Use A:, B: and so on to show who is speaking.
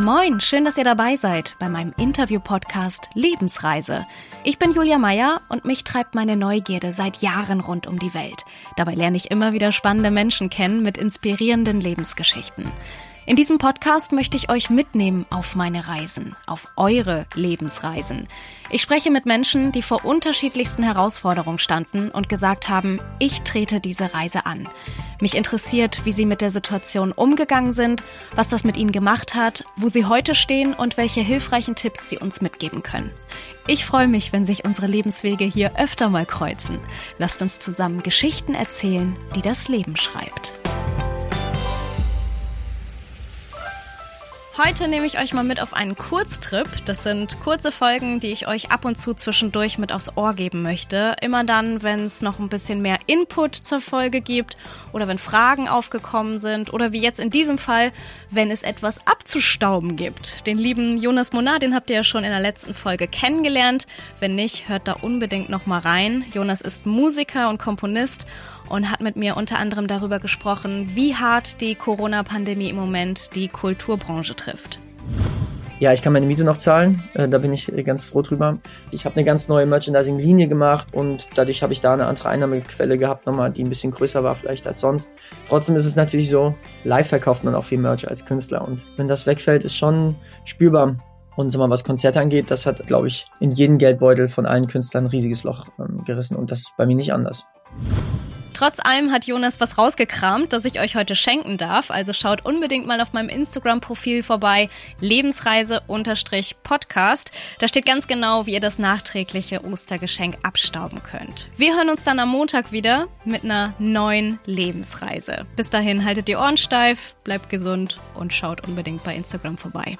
A: Moin, schön, dass ihr dabei seid bei meinem Interview-Podcast Lebensreise. Ich bin Julia Meyer und mich treibt meine Neugierde seit Jahren rund um die Welt. Dabei lerne ich immer wieder spannende Menschen kennen mit inspirierenden Lebensgeschichten. In diesem Podcast möchte ich euch mitnehmen auf meine Reisen, auf eure Lebensreisen. Ich spreche mit Menschen, die vor unterschiedlichsten Herausforderungen standen und gesagt haben, ich trete diese Reise an. Mich interessiert, wie sie mit der Situation umgegangen sind, was das mit ihnen gemacht hat, wo sie heute stehen und welche hilfreichen Tipps sie uns mitgeben können. Ich freue mich, wenn sich unsere Lebenswege hier öfter mal kreuzen. Lasst uns zusammen Geschichten erzählen, die das Leben schreibt. Heute nehme ich euch mal mit auf einen Kurztrip. Das sind kurze Folgen, die ich euch ab und zu zwischendurch mit aufs Ohr geben möchte. Immer dann, wenn es noch ein bisschen mehr Input zur Folge gibt oder wenn Fragen aufgekommen sind oder wie jetzt in diesem Fall, wenn es etwas abzustauben gibt. Den lieben Jonas Monar, den habt ihr ja schon in der letzten Folge kennengelernt. Wenn nicht, hört da unbedingt noch mal rein. Jonas ist Musiker und Komponist und hat mit mir unter anderem darüber gesprochen, wie hart die Corona-Pandemie im Moment die Kulturbranche trifft.
B: Ja, ich kann meine Miete noch zahlen, äh, da bin ich ganz froh drüber. Ich habe eine ganz neue Merchandising-Linie gemacht und dadurch habe ich da eine andere Einnahmequelle gehabt, nochmal, die ein bisschen größer war vielleicht als sonst. Trotzdem ist es natürlich so, live verkauft man auch viel Merch als Künstler und wenn das wegfällt, ist schon spürbar. Und sag mal, was Konzerte angeht, das hat, glaube ich, in jeden Geldbeutel von allen Künstlern ein riesiges Loch ähm, gerissen und das ist bei mir nicht anders.
A: Trotz allem hat Jonas was rausgekramt, das ich euch heute schenken darf. Also schaut unbedingt mal auf meinem Instagram-Profil vorbei, Lebensreise-Podcast. Da steht ganz genau, wie ihr das nachträgliche Ostergeschenk abstauben könnt. Wir hören uns dann am Montag wieder mit einer neuen Lebensreise. Bis dahin haltet die Ohren steif, bleibt gesund und schaut unbedingt bei Instagram vorbei.